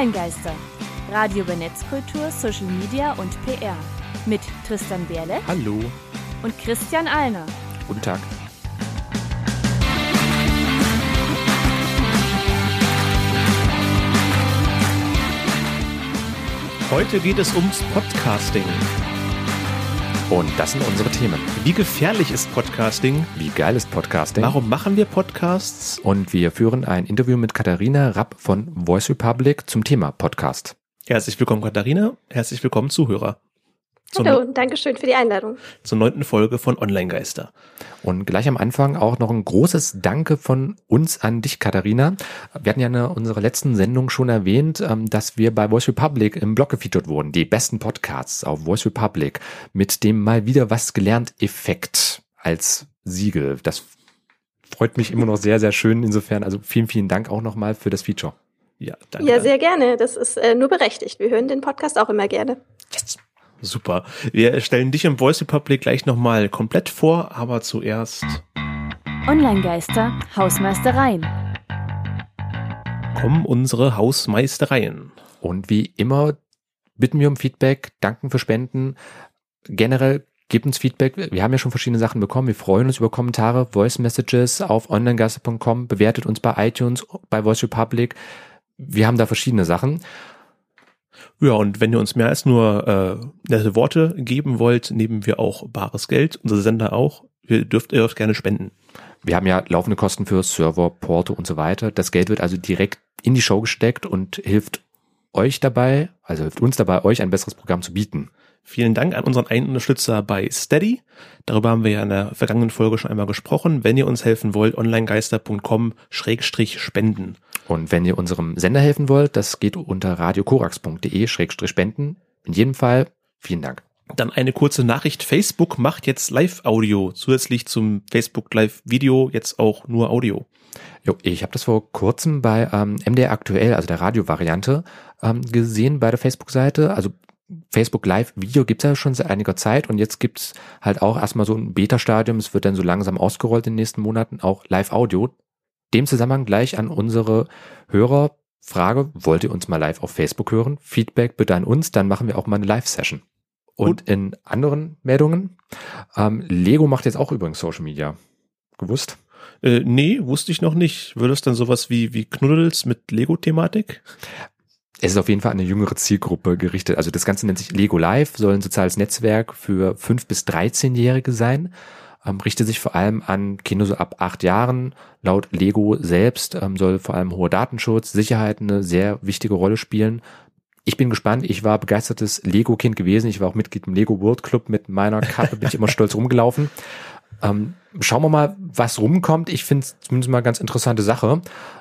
Online-Geister. Radio über Netzkultur, Social Media und PR. Mit Tristan Berle Hallo. und Christian Alner. Guten Tag. Heute geht es ums Podcasting. Und das sind unsere Themen. Wie gefährlich ist Podcasting? Wie geil ist Podcasting? Warum machen wir Podcasts? Und wir führen ein Interview mit Katharina Rapp von Voice Republic zum Thema Podcast. Herzlich willkommen, Katharina. Herzlich willkommen, Zuhörer. Hallo, und Dankeschön für die Einladung. zur neunten Folge von Online Geister. Und gleich am Anfang auch noch ein großes Danke von uns an dich, Katharina. Wir hatten ja in unserer letzten Sendung schon erwähnt, ähm, dass wir bei Voice Republic im Blog gefeatured wurden. Die besten Podcasts auf Voice Republic mit dem mal wieder was gelernt Effekt als Siegel. Das freut mich immer noch sehr, sehr schön. Insofern, also vielen, vielen Dank auch nochmal für das Feature. Ja, danke. Ja, sehr gerne. Das ist äh, nur berechtigt. Wir hören den Podcast auch immer gerne. Super. Wir stellen dich im Voice Republic gleich nochmal komplett vor, aber zuerst Online-Geister, Hausmeistereien. kommen unsere Hausmeistereien. Und wie immer bitten wir um Feedback, danken für Spenden. Generell gebt uns Feedback. Wir haben ja schon verschiedene Sachen bekommen. Wir freuen uns über Kommentare, Voice Messages auf onlinegasse.com. Bewertet uns bei iTunes, bei Voice Republic. Wir haben da verschiedene Sachen. Ja, und wenn ihr uns mehr als nur äh, nette Worte geben wollt, nehmen wir auch bares Geld, unser Sender auch. Ihr dürft ihr dürft gerne spenden. Wir haben ja laufende Kosten für Server, Porto und so weiter. Das Geld wird also direkt in die Show gesteckt und hilft euch dabei, also hilft uns dabei, euch ein besseres Programm zu bieten. Vielen Dank an unseren einen Unterstützer bei Steady. Darüber haben wir ja in der vergangenen Folge schon einmal gesprochen. Wenn ihr uns helfen wollt, onlinegeister.com schrägstrich spenden. Und wenn ihr unserem Sender helfen wollt, das geht unter radiokorax.de-spenden. In jedem Fall vielen Dank. Dann eine kurze Nachricht. Facebook macht jetzt Live-Audio. Zusätzlich zum Facebook Live-Video jetzt auch nur Audio. Jo, ich habe das vor kurzem bei ähm, MDR aktuell, also der Radiovariante, ähm, gesehen bei der Facebook-Seite. Also Facebook Live Video gibt's ja schon seit einiger Zeit und jetzt gibt's halt auch erstmal so ein Beta-Stadium. Es wird dann so langsam ausgerollt in den nächsten Monaten, auch Live Audio. Dem Zusammenhang gleich an unsere Hörer Frage, wollt ihr uns mal live auf Facebook hören? Feedback bitte an uns, dann machen wir auch mal eine Live-Session. Und in anderen Meldungen, ähm, Lego macht jetzt auch übrigens Social Media. Gewusst? Äh, nee, wusste ich noch nicht. Würde es dann sowas wie, wie Knuddels mit Lego-Thematik? Es ist auf jeden Fall an eine jüngere Zielgruppe gerichtet. Also das Ganze nennt sich Lego Live, soll ein soziales Netzwerk für 5- bis 13-Jährige sein. Ähm, richtet sich vor allem an Kinder so ab acht Jahren. Laut Lego selbst ähm, soll vor allem hoher Datenschutz, Sicherheit eine sehr wichtige Rolle spielen. Ich bin gespannt. Ich war begeistertes Lego-Kind gewesen. Ich war auch Mitglied im Lego World Club. Mit meiner Kappe bin ich immer stolz rumgelaufen. Ähm, schauen wir mal, was rumkommt. Ich finde es zumindest mal eine ganz interessante Sache.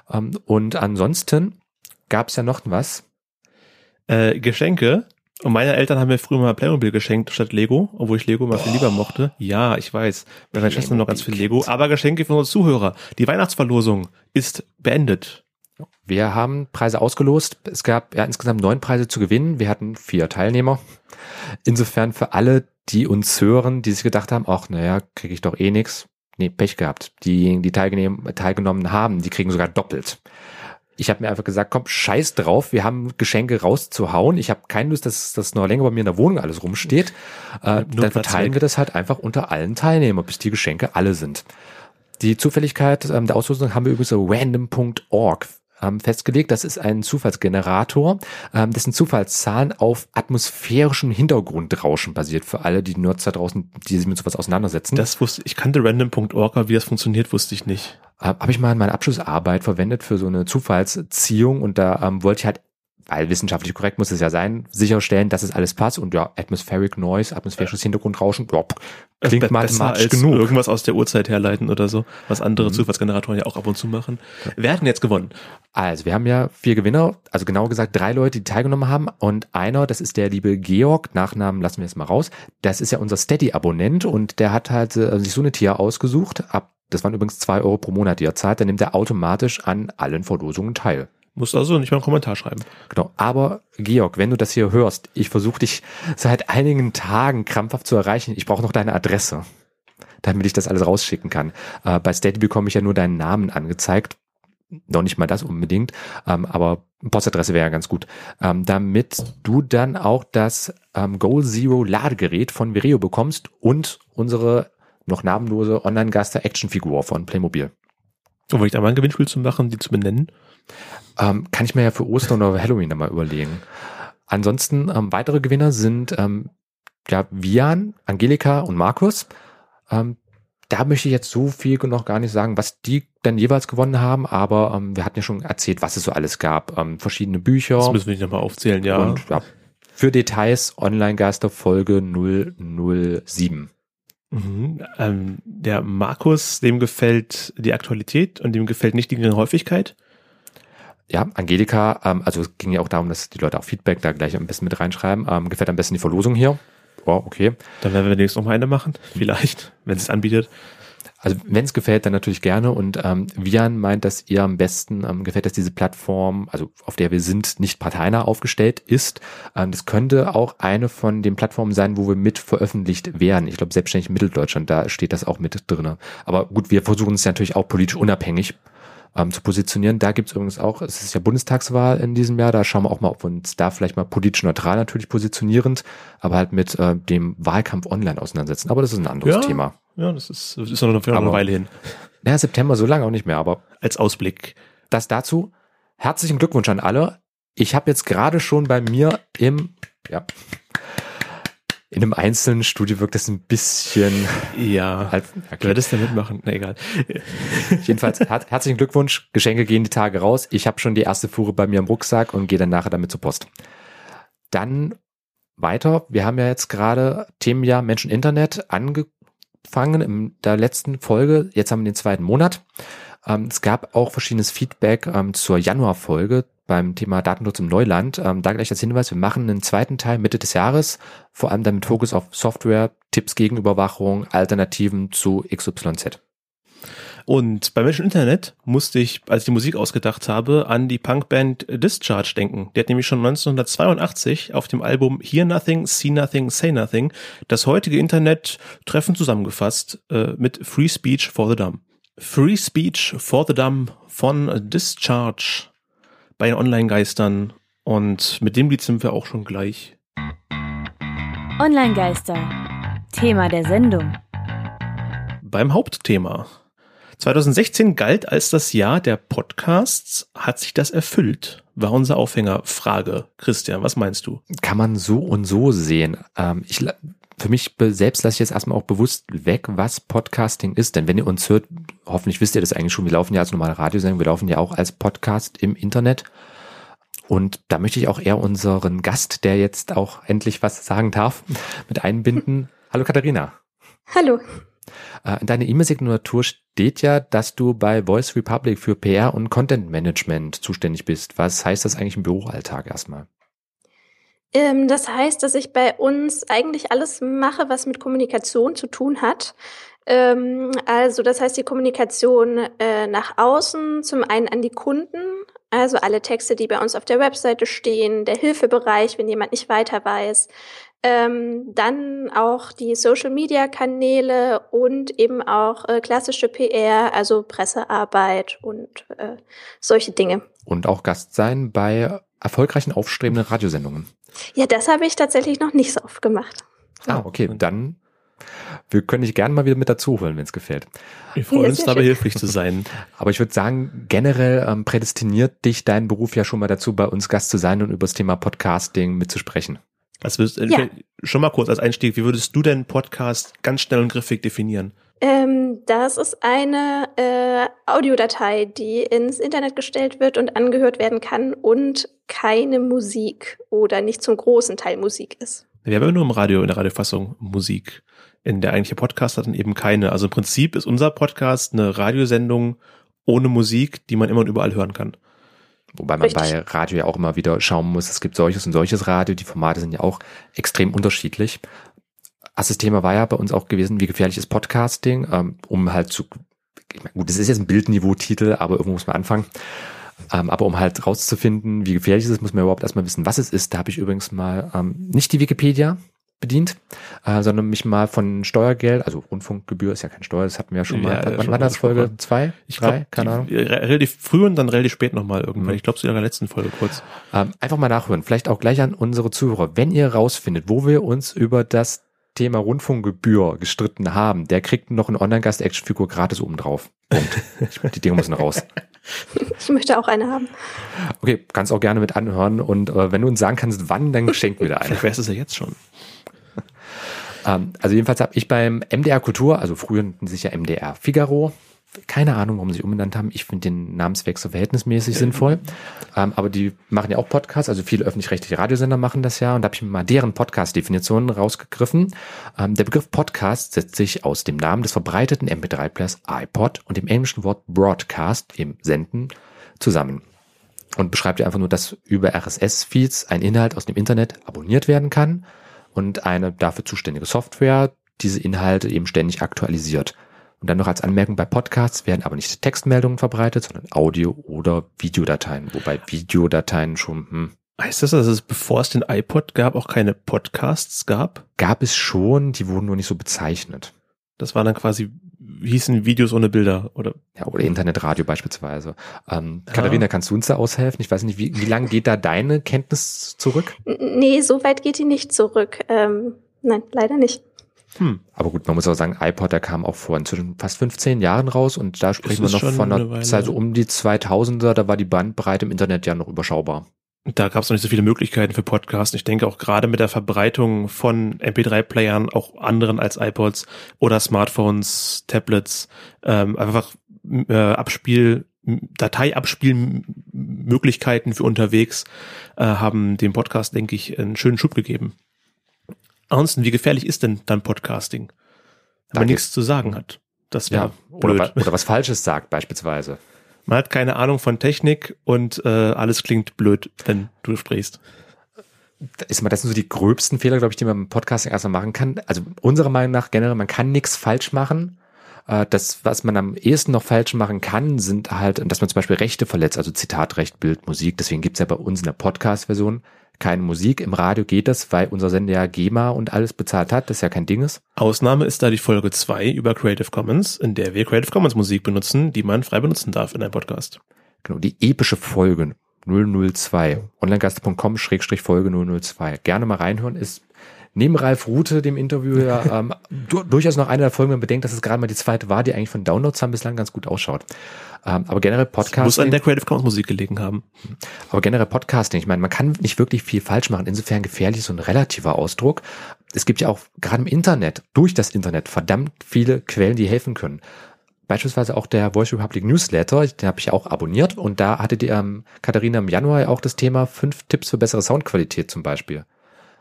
Ähm, und ansonsten gab es ja noch was. Äh, Geschenke. Und meine Eltern haben mir früher mal Playmobil geschenkt statt Lego, obwohl ich Lego mal viel lieber mochte. Ja, ich weiß. Bei meinen Schwestern noch ganz viel Lego. Aber Geschenke für unsere Zuhörer. Die Weihnachtsverlosung ist beendet. Wir haben Preise ausgelost. Es gab ja insgesamt neun Preise zu gewinnen. Wir hatten vier Teilnehmer. Insofern für alle, die uns hören, die sich gedacht haben, ach, naja, kriege ich doch eh nix. Nee, Pech gehabt. Diejenigen, die teilgenommen haben, die kriegen sogar doppelt. Ich habe mir einfach gesagt, komm, scheiß drauf, wir haben Geschenke rauszuhauen. Ich habe keine Lust, dass das noch länger bei mir in der Wohnung alles rumsteht. Äh, dann verteilen wir das halt einfach unter allen Teilnehmern, bis die Geschenke alle sind. Die Zufälligkeit ähm, der Auslosung haben wir übrigens auf random.org ähm, festgelegt. Das ist ein Zufallsgenerator, ähm, dessen Zufallszahlen auf atmosphärischem Hintergrundrauschen basiert. Für alle, die Nerds da draußen, die sich mit sowas auseinandersetzen. Das wusste ich kannte random.org, aber wie das funktioniert, wusste ich nicht. äh, habe ich mal in meiner Abschlussarbeit verwendet für so eine Zufallsziehung und da ähm, wollte ich halt, weil wissenschaftlich korrekt muss es ja sein, sicherstellen, dass es alles passt und ja, Atmospheric Noise, atmosphärisches Hintergrundrauschen, ja, klingt Be- mathematisch genug. irgendwas aus der Uhrzeit herleiten oder so, was andere Mhm. Zufallsgeneratoren ja auch ab und zu machen. Wer hat denn jetzt gewonnen? Also, wir haben ja vier Gewinner, also genau gesagt drei Leute, die teilgenommen haben und einer, das ist der liebe Georg, Nachnamen lassen wir jetzt mal raus, das ist ja unser Steady-Abonnent und der hat halt äh, sich so eine Tier ausgesucht, ab, das waren übrigens zwei Euro pro Monat, die er zahlt, dann nimmt er automatisch an allen Verlosungen teil. Musst also nicht mal einen Kommentar schreiben. Genau. Aber Georg, wenn du das hier hörst, ich versuche dich seit einigen Tagen krampfhaft zu erreichen. Ich brauche noch deine Adresse, damit ich das alles rausschicken kann. Äh, bei Steady bekomme ich ja nur deinen Namen angezeigt. noch nicht mal das unbedingt, ähm, aber Postadresse wäre ja ganz gut, ähm, damit du dann auch das ähm, Goal Zero Ladegerät von Vireo bekommst und unsere noch namenlose Online-Gaster Actionfigur von Playmobil. Und wollte ich da mal ein Gewinnspiel zu machen, die zu benennen? Ähm, kann ich mir ja für Ostern oder Halloween mal überlegen. Ansonsten ähm, weitere Gewinner sind ähm, ja Vian, Angelika und Markus. Ähm, da möchte ich jetzt so viel noch gar nicht sagen, was die dann jeweils gewonnen haben, aber ähm, wir hatten ja schon erzählt, was es so alles gab. Ähm, verschiedene Bücher. Das müssen wir nicht nochmal aufzählen, ja. Und ja, für Details Online-Geister Folge 007. Mhm. Ähm, der Markus, dem gefällt die Aktualität und dem gefällt nicht die geringe Häufigkeit. Ja, Angelika, ähm, also es ging ja auch darum, dass die Leute auch Feedback da gleich ein bisschen mit reinschreiben. Ähm, gefällt am besten die Verlosung hier. Oh, okay. Dann werden wir demnächst noch mal eine machen, vielleicht, wenn es anbietet. Also wenn es gefällt, dann natürlich gerne. Und ähm, Vian meint, dass ihr am besten ähm, gefällt, dass diese Plattform, also auf der wir sind, nicht parteinah aufgestellt ist. Ähm, das könnte auch eine von den Plattformen sein, wo wir mit veröffentlicht werden. Ich glaube, selbstständig Mitteldeutschland, da steht das auch mit drinne. Aber gut, wir versuchen es natürlich auch politisch unabhängig ähm, zu positionieren. Da gibt es übrigens auch, es ist ja Bundestagswahl in diesem Jahr, da schauen wir auch mal, ob wir uns da vielleicht mal politisch neutral natürlich positionierend, aber halt mit äh, dem Wahlkampf online auseinandersetzen. Aber das ist ein anderes Ja. Thema. Ja, das ist, das ist noch eine, noch eine Weile hin. Ja, September so lange auch nicht mehr, aber Als Ausblick. das dazu. Herzlichen Glückwunsch an alle. Ich habe jetzt gerade schon bei mir im, ja, in einem einzelnen Studio wirkt das ein bisschen Ja. halt, Du okay. hättest da mitmachen. Na egal. Jedenfalls her herzlichen Glückwunsch. Geschenke gehen die Tage raus. Ich habe schon die erste Fuhre bei mir im Rucksack und gehe dann nachher damit zur Post. Dann weiter. Wir haben ja jetzt gerade Themenjahr Menschen Internet angefangen in der letzten Folge. Jetzt haben wir den zweiten Monat. Ähm, es gab auch verschiedenes Feedback ähm, zur Januarfolge beim Thema Datenschutz im Neuland. Ähm, da gleich als Hinweis, wir machen einen zweiten Teil Mitte des Jahres, vor allem dann mit Fokus auf Software, Tipps gegen Überwachung, Alternativen zu XYZ. Und bei Menschen Internet musste ich, als ich die Musik ausgedacht habe, an die Punkband Discharge denken. Die hat nämlich schon 1982 auf dem Album Hear Nothing, See Nothing, Say Nothing das heutige Internet treffend zusammengefasst äh, mit Free Speech for the Dumb. Free Speech for the Dumb von Discharge bei den Online-Geistern. Und mit dem Lied sind wir auch schon gleich. Online-Geister. Thema der Sendung. beim Hauptthema. 2016 galt als das Jahr der Podcasts. Hat sich das erfüllt? War unser Aufhänger. Frage. Christian, was meinst du? kann man so und so sehen. Ähm, ich, für mich selbst lasse ich jetzt erstmal auch bewusst weg, was Podcasting ist. Denn wenn ihr uns hört, hoffentlich wisst ihr das eigentlich schon, wir laufen ja als normale Radiosendung, wir laufen ja auch als Podcast im Internet. Und da möchte ich auch eher unseren Gast, der jetzt auch endlich was sagen darf, mit einbinden. Hallo Katharina. Hallo. Äh, In deiner E-Mail-Signatur steht ja, dass du bei Voice Republic für PR und Content Management zuständig bist. Was heißt das eigentlich im Büroalltag erstmal? Ähm, das heißt, dass ich bei uns eigentlich alles mache, was mit Kommunikation zu tun hat. Ähm, also das heißt die Kommunikation äh, nach außen, zum einen an die Kunden, also alle Texte, die bei uns auf der Webseite stehen, der Hilfebereich, wenn jemand nicht weiter weiß. Ähm, dann auch die Social-Media-Kanäle und eben auch äh, klassische PR, also Pressearbeit und äh, solche Dinge. und auch Gast sein bei erfolgreichen aufstrebenden Radiosendungen. Ja, das habe ich tatsächlich noch nicht so oft gemacht. Ah, okay, dann wir können dich gerne mal wieder mit dazu holen, wenn es gefällt. Wir freuen Ja, uns dabei schön. hilflich zu sein. Aber ich würde sagen, generell ähm, prädestiniert dich dein Beruf ja schon mal dazu, bei uns Gast zu sein und über das Thema Podcasting mitzusprechen. Was würdest, Ja. Schon mal kurz als Einstieg, wie würdest du denn Podcast ganz schnell und griffig definieren? Ähm, das ist eine äh, Audiodatei, die ins Internet gestellt wird und angehört werden kann und keine Musik oder nicht zum großen Teil Musik ist. Wir haben ja nur im Radio, in der Radiofassung Musik. In der eigentliche Podcast hat dann eben keine. Also im Prinzip ist unser Podcast eine Radiosendung ohne Musik, die man immer und überall hören kann. Wobei man Richtig. bei Radio ja auch immer wieder schauen muss, es gibt solches und solches Radio, die Formate sind ja auch extrem unterschiedlich. Erstes Thema war ja bei uns auch gewesen, wie gefährlich ist Podcasting, ähm, um halt zu, ich meine, gut, das ist jetzt ein Bildniveau-Titel, aber irgendwo muss man anfangen. Ähm, aber um halt rauszufinden, wie gefährlich es ist, muss man überhaupt erstmal wissen, was es ist. Da habe ich übrigens mal ähm, nicht die Wikipedia, bedient, äh, sondern mich mal von Steuergeld, also Rundfunkgebühr ist ja kein Steuer, das hatten wir ja schon Ja, mal. Wann war das? Folge angesprochen. zwei, Ich drei, glaube, keine Ahnung. relativ früh und dann relativ spät nochmal irgendwann. Mhm. Ich glaube, zu ihrer letzten Folge kurz. Ähm, einfach mal nachhören. Vielleicht auch gleich an unsere Zuhörer. Wenn ihr rausfindet, wo wir uns über das Thema Rundfunkgebühr gestritten haben, der kriegt noch eine Online-Gast-Action-Figur gratis obendrauf. Punkt. Die Dinge müssen raus. Ich möchte auch eine haben. Okay, kannst auch gerne mit anhören und äh, wenn du uns sagen kannst, wann, dann schenken wir dir eine. Vielleicht wärst du es ja jetzt schon. Ähm, also jedenfalls habe ich beim MDR Kultur, also früher nannten sich ja MDR Figaro, keine Ahnung, warum sie sich umbenannt haben. Ich finde den Namenswechsel verhältnismäßig sinnvoll. Ähm, aber die machen ja auch Podcasts, also viele öffentlich-rechtliche Radiosender machen das ja. Und da habe ich mir mal deren Podcast-Definitionen rausgegriffen. Ähm, der Begriff Podcast setzt sich aus dem Namen des verbreiteten MP3-Players iPod und dem englischen Wort Broadcast, eben Senden, zusammen. Und beschreibt ja einfach nur, dass über RSS-Feeds ein Inhalt aus dem Internet abonniert werden kann und eine dafür zuständige Software diese Inhalte eben ständig aktualisiert. Und dann noch als Anmerkung, bei Podcasts werden aber nicht Textmeldungen verbreitet, sondern Audio- oder Videodateien, wobei Videodateien schon, hm, Heißt das, dass es, bevor es den iPod gab, auch keine Podcasts gab? gab es schon, die wurden nur nicht so bezeichnet. Das waren dann quasi, hießen Videos ohne Bilder oder Ja, oder Internetradio beispielsweise. Ähm, Katharina, kannst du uns da aushelfen? Ich weiß nicht, wie, wie lange geht da deine Kenntnis zurück? Nee, so weit geht die nicht zurück. Ähm, nein, leider nicht. Hm, Aber gut, man muss auch sagen, iPod, der kam auch vor inzwischen fast 15 Jahren raus und da sprechen wir noch von eine einer. Zeit so um die 2000er, da war die Bandbreite im Internet ja noch überschaubar. da gab es noch nicht so viele Möglichkeiten für Podcasts. Ich denke auch gerade mit der Verbreitung von MP3-Playern, auch anderen als iPods oder Smartphones, Tablets, ähm, einfach äh, Abspiel, Dateiabspielmöglichkeiten für unterwegs äh, haben dem Podcast, denke ich, einen schönen Schub gegeben. Ansonsten, wie gefährlich ist denn dann Podcasting? Wenn Da man nichts zu sagen hat. Das wäre Ja, oder, oder was Falsches sagt beispielsweise. Man hat keine Ahnung von Technik und äh, alles klingt blöd, wenn du sprichst. Ist mal, das sind so die gröbsten Fehler, glaube ich, die man im Podcasting erstmal machen kann. Also unserer Meinung nach generell, man kann nichts falsch machen. Äh, Das, was man am ehesten noch falsch machen kann, sind halt, dass man zum Beispiel Rechte verletzt, also Zitatrecht, Bild, Musik. Deswegen gibt's ja bei uns in der Podcast-Version keine Musik. Im Radio geht das, weil unser Sender ja GEMA und alles bezahlt hat, das ja kein Ding ist. Ausnahme ist da die Folge 2 über Creative Commons, in der wir Creative Commons Musik benutzen, die man frei benutzen darf in einem Podcast. Genau, die epische Folge 002. Onlinegast.com Schrägstrich Folge 002. Gerne mal reinhören. Ist neben Ralf Rute, dem Interview, ja, ähm, du, durchaus noch eine der Folgen, wenn man bedenkt, dass es gerade mal die zweite war, die eigentlich von Downloads haben bislang ganz gut ausschaut. Ähm, aber generell Muss an Podcasting, der Creative Commons Musik gelegen haben. aber generell Podcasting, ich meine, man kann nicht wirklich viel falsch machen. Insofern gefährlich ist so ein relativer Ausdruck. Es gibt ja auch gerade im Internet, durch das Internet, verdammt viele Quellen, die helfen können. Beispielsweise auch der Voice Republic Newsletter, den habe ich auch abonniert und da hatte die ähm, Katharina im Januar ja auch das Thema fünf Tipps für bessere Soundqualität zum Beispiel.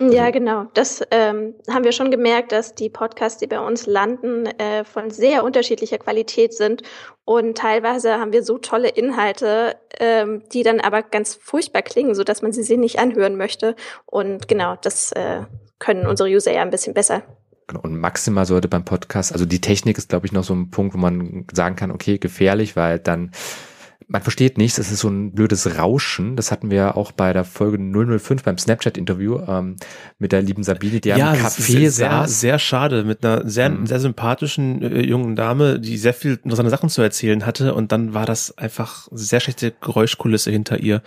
Ja, genau. Das ähm, haben wir schon gemerkt, dass die Podcasts, die bei uns landen, äh, von sehr unterschiedlicher Qualität sind. Und teilweise haben wir so tolle Inhalte, ähm, die dann aber ganz furchtbar klingen, so dass man sie sich nicht anhören möchte. Und genau, das äh, können unsere User ja ein bisschen besser. Genau, Und maximal sollte beim Podcast, also die Technik ist, glaube ich, noch so ein Punkt, wo man sagen kann, okay, gefährlich, weil dann man versteht nichts, es ist so ein blödes Rauschen. Das hatten wir auch bei der Folge 005 beim Snapchat-Interview ähm, mit der lieben Sabine, die am es Café sehr, saß. sehr schade mit einer sehr, Mhm. sehr sympathischen äh, jungen Dame, die sehr viel interessante Sachen zu erzählen hatte und dann war das einfach sehr schlechte Geräuschkulisse hinter ihr.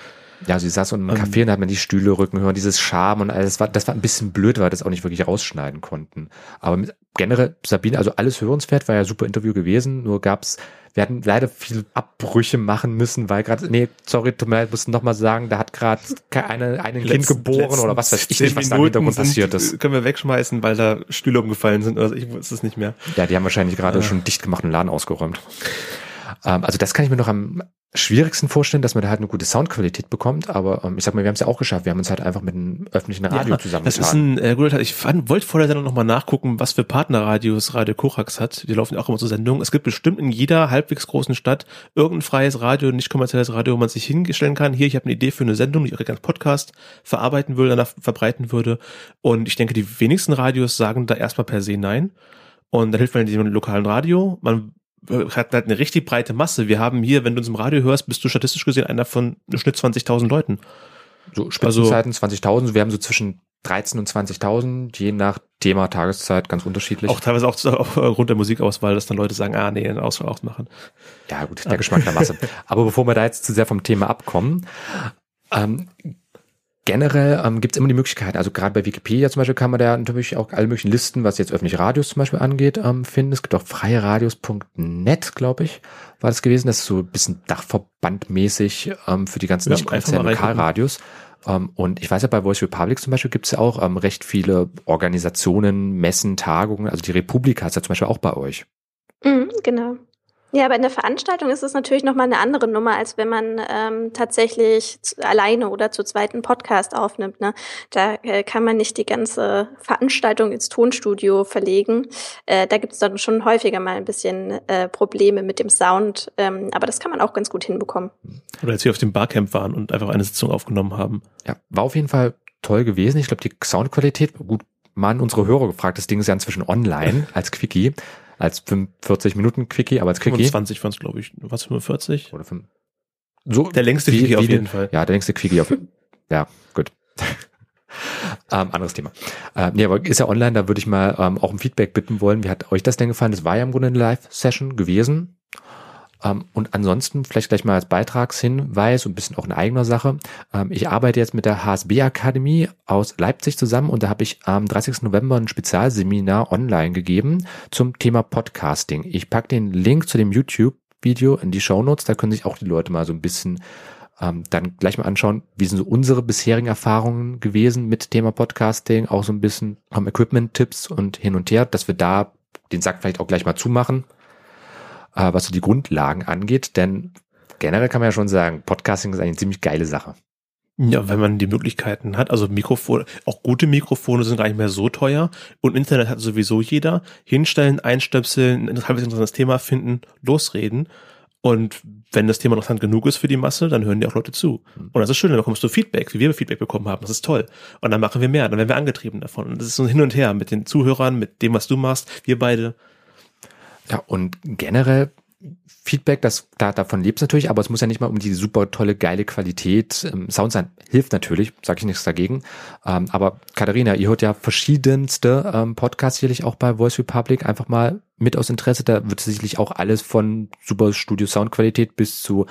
Ja, sie saß so im Ähm. Café und da hat man die Stühle rücken hören, dieses Charme und alles. War, das war ein bisschen blöd, weil wir das auch nicht wirklich rausschneiden konnten. Aber generell, Sabine, also alles hörenswert, war ja super Interview gewesen, nur gab's, wir hatten leider viele Abbrüche machen müssen, weil gerade, nee, sorry, tut mir leid, musste noch mal sagen, da hat gerade eine, ein Kind geboren oder was weiß ich nicht, was da im Hintergrund sind- passiert ist. Können wir wegschmeißen, weil da Stühle umgefallen sind. Also ich wusste es nicht mehr. Ja, die haben wahrscheinlich gerade Äh. schon dicht gemacht und Laden ausgeräumt. Ähm, also das kann ich mir noch am schwierigsten vorstellen, dass man da halt eine gute Soundqualität bekommt, aber ähm, ich sag mal, wir haben es ja auch geschafft. Wir haben uns halt einfach mit einem öffentlichen Radio Ja, zusammengetan. Das ist ein äh, guter Teil. Ich fand, wollte vor der Sendung nochmal nachgucken, was für Partnerradios Radio Korax hat. Die laufen ja auch immer zur Sendung. Es gibt bestimmt in jeder halbwegs großen Stadt irgendein freies Radio, nicht kommerzielles Radio, wo man sich hinstellen kann. Hier, ich habe eine Idee für eine Sendung, die ich als Podcast verarbeiten würde, danach verbreiten würde. Und ich denke, die wenigsten Radios sagen da erstmal per se nein. Und dann hilft man dem lokalen Radio. Man hat halt eine richtig breite Masse. Wir haben hier, wenn du uns im Radio hörst, bist du statistisch gesehen einer von im Schnitt 20.000 Leuten. so Spitzenzeiten 20.000, wir haben so zwischen 13 und 20.000, je nach Thema, Tageszeit, ganz unterschiedlich. Auch teilweise auch aufgrund der Musikauswahl, dass dann Leute sagen, ah nee, einen Auswahl ausmachen. Ja gut, der Geschmack der Masse. Aber bevor wir da jetzt zu sehr vom Thema abkommen, ähm, generell ähm, gibt es immer die Möglichkeit, also gerade bei Wikipedia zum Beispiel kann man da natürlich auch alle möglichen Listen, was jetzt öffentliche Radios zum Beispiel angeht, ähm, finden. Es gibt auch freieradios.net, glaube ich, war das gewesen. Das ist so ein bisschen Dachverbandmäßig ähm, für die ganzen Ja, Lokalradios. Ähm, und ich weiß ja, bei Voice Republic zum Beispiel gibt es ja auch ähm, recht viele Organisationen, Messen, Tagungen. Also die Republika ist ja zum Beispiel auch bei euch. Mhm, genau. Ja, aber in der Veranstaltung ist es natürlich nochmal eine andere Nummer, als wenn man ähm, tatsächlich zu, alleine oder zu zweiten Podcast aufnimmt. Ne? Da äh, kann man nicht die ganze Veranstaltung ins Tonstudio verlegen. Äh, da gibt es dann schon häufiger mal ein bisschen äh, Probleme mit dem Sound, ähm, aber das kann man auch ganz gut hinbekommen. Oder als wir auf dem Barcamp waren und einfach eine Sitzung aufgenommen haben. Ja, war auf jeden Fall toll gewesen. Ich glaube, die Soundqualität, gut, mal unsere Hörer gefragt, das Ding ist ja inzwischen online als Quickie, als 45 Minuten Quickie, aber als Quickie. 25 waren es, glaube ich. Was, 45? Oder fünf. So, Der längste wie- Quickie auf wie jeden den- Fall. Ja, der längste Quickie auf. ja, gut. ähm, anderes Thema. Ähm, nee, aber ist ja online, da würde ich mal ähm, auch um Feedback bitten wollen. Wie hat euch das denn gefallen? Das war ja im Grunde eine Live-Session gewesen. Ähm, und ansonsten vielleicht gleich mal als Beitragshinweis, ein bisschen auch eine eigene Sache. Ähm, ich arbeite jetzt mit der HSB Akademie aus Leipzig zusammen und da habe ich am 30. November ein Spezialseminar online gegeben zum Thema Podcasting. Ich packe den Link zu dem YouTube-Video in die Show Notes, da können sich auch die Leute mal so ein bisschen ähm, dann gleich mal anschauen, wie sind so unsere bisherigen Erfahrungen gewesen mit Thema Podcasting, auch so ein bisschen ähm, Equipment-Tipps und hin und her, dass wir da den Sack vielleicht auch gleich mal zumachen, äh, was so die Grundlagen angeht, denn generell kann man ja schon sagen, Podcasting ist eine ziemlich geile Sache. Ja, wenn man die Möglichkeiten hat, also Mikrofone, auch gute Mikrofone sind gar nicht mehr so teuer und Internet hat sowieso jeder. Hinstellen, einstöpseln, ein halbwegs interessantes Thema finden, losreden. Und wenn das Thema interessant genug ist für die Masse, dann hören die auch Leute zu. Und das ist schön, dann bekommst du Feedback, wie wir Feedback bekommen haben. Das ist toll. Und dann machen wir mehr, dann werden wir angetrieben davon. Und das ist so ein Hin und Her mit den Zuhörern, mit dem, was du machst, wir beide. Ja, und generell Feedback, das da davon lebt natürlich, aber es muss ja nicht mal um die super tolle, geile Qualität ähm, Sound sein. Hilft natürlich, sage ich nichts dagegen. Ähm, aber Katharina, ihr hört ja verschiedenste ähm, Podcasts sicherlich auch bei Voice Republic einfach mal mit aus Interesse. Da wird sicherlich auch alles von super Studio Soundqualität bis zu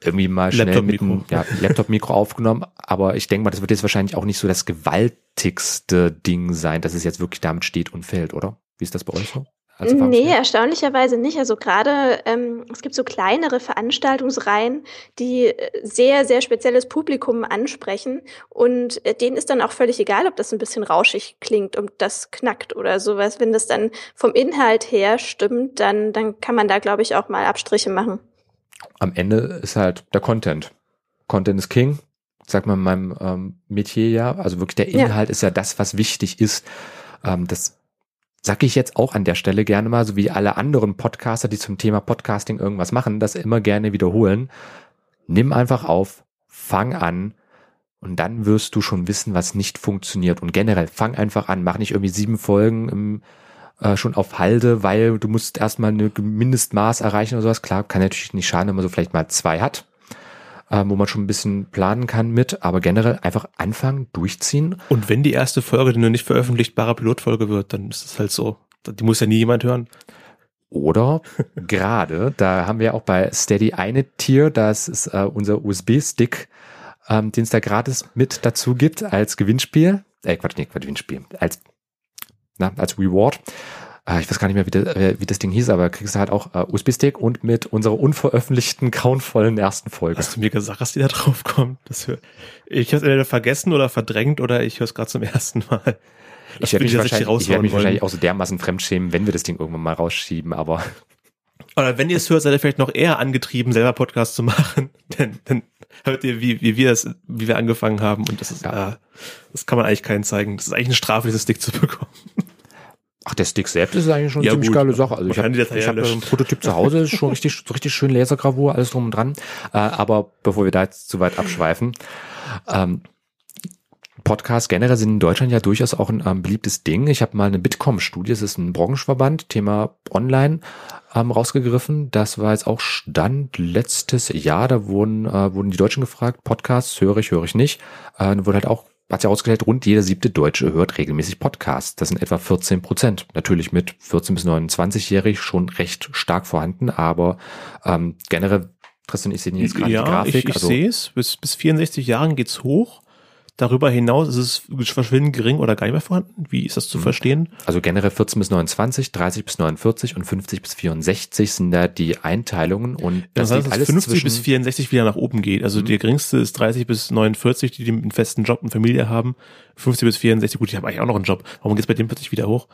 irgendwie mal schnell mit einem ja, Laptop-Mikro aufgenommen. Aber ich denke mal, das wird jetzt wahrscheinlich auch nicht so das gewaltigste Ding sein, dass es jetzt wirklich damit steht und fällt, oder? Wie ist das bei euch so? Als Nee, erstaunlicherweise nicht. Also gerade ähm, es gibt so kleinere Veranstaltungsreihen, die äh, sehr, sehr spezielles Publikum ansprechen. Und äh, denen ist dann auch völlig egal, ob das ein bisschen rauschig klingt und das knackt oder sowas. Wenn das dann vom Inhalt her stimmt, dann, dann kann man da, glaube ich, auch mal Abstriche machen. am Ende ist halt der Content. Content ist King, sagt man in meinem ähm, Metier ja. Also wirklich der Ja. Inhalt ist ja das, was wichtig ist. Ähm, das sage ich jetzt auch an der Stelle gerne mal, so wie alle anderen Podcaster, die zum Thema Podcasting irgendwas machen, das immer gerne wiederholen. Nimm einfach auf, fang an und dann wirst du schon wissen, was nicht funktioniert. Und generell fang einfach an, mach nicht irgendwie sieben Folgen im, äh, schon auf Halde, weil du musst erstmal eine Mindestmaß erreichen oder sowas. Klar, kann natürlich nicht schaden, wenn man so vielleicht mal zwei hat, äh, wo man schon ein bisschen planen kann mit, aber generell einfach anfangen, durchziehen Und wenn die erste Folge eine nicht veröffentlichtbare Pilotfolge wird, dann ist es halt so. Die muss ja nie jemand hören. Oder gerade, da haben wir auch bei Steady eine Tier, das ist äh, unser USB-Stick, ähm, den es da gratis mit dazu gibt als Gewinnspiel. Äh, Quatsch, nee, Quatsch, Gewinnspiel. Als, na, als Reward. Äh, ich weiß gar nicht mehr, wie, das- äh, wie das Ding hieß, aber kriegst du halt auch äh, USB-Stick und mit unserer unveröffentlichten, grauenvollen ersten Folge. Hast du mir gesagt, dass die da drauf kommt? Das hör, ich habe es entweder vergessen oder verdrängt oder ich höre es gerade zum ersten Mal. Ich will werde mich, ich wahrscheinlich, ich werd mich wahrscheinlich auch so dermaßen fremdschämen, wenn wir das Ding irgendwann mal rausschieben, aber Oder wenn ihr es hört, seid ihr vielleicht noch eher angetrieben, selber Podcast zu machen. Denn dann hört ihr, wie, wie wir es, wie wir angefangen haben. Und das ist, Ja. äh, das kann man eigentlich keinen zeigen. Das ist eigentlich eine Strafe, dieses Stick zu bekommen. Ach, der Stick selbst ist eigentlich schon eine Ja, ziemlich gut. geile Sache. Also Man ich habe ich hab ein löschen. Prototyp zu Hause, ist schon richtig, so richtig schön Lasergravur, alles drum und dran. Äh, aber bevor wir da jetzt zu weit abschweifen, ähm, Podcasts generell sind in Deutschland ja durchaus auch ein ähm, beliebtes Ding. Ich habe mal eine Bitkom-Studie, es ist ein Branchenverband, Thema Online, ähm, rausgegriffen. Das war jetzt auch Stand letztes Jahr. Da wurden, äh, wurden die Deutschen gefragt, Podcasts höre ich, höre ich nicht. Äh, wurde halt auch hat sich herausgestellt, rund jeder siebte Deutsche hört regelmäßig Podcasts. Das sind etwa 14 Prozent. Natürlich mit 14 bis 29-jährig schon recht stark vorhanden, aber ähm, generell, Tristan, ich sehe jetzt gerade ja, die Grafik. Ich, ich also, sehe es. Bis, bis 64 Jahren geht's hoch. Darüber hinaus ist es verschwindend gering oder gar nicht mehr vorhanden. Wie ist das zu Mhm. verstehen? Also generell 14 bis 29, 30 bis 49 und 50 bis 64 sind da die Einteilungen und das, Das heißt, liegt alles 50 zwischen, bis 64 wieder nach oben geht. Also Mhm. der geringste ist 30 bis 49, die einen festen Job und Familie haben. 50 bis 64, gut, ich habe eigentlich auch noch einen Job. Warum geht's bei dem plötzlich wieder hoch?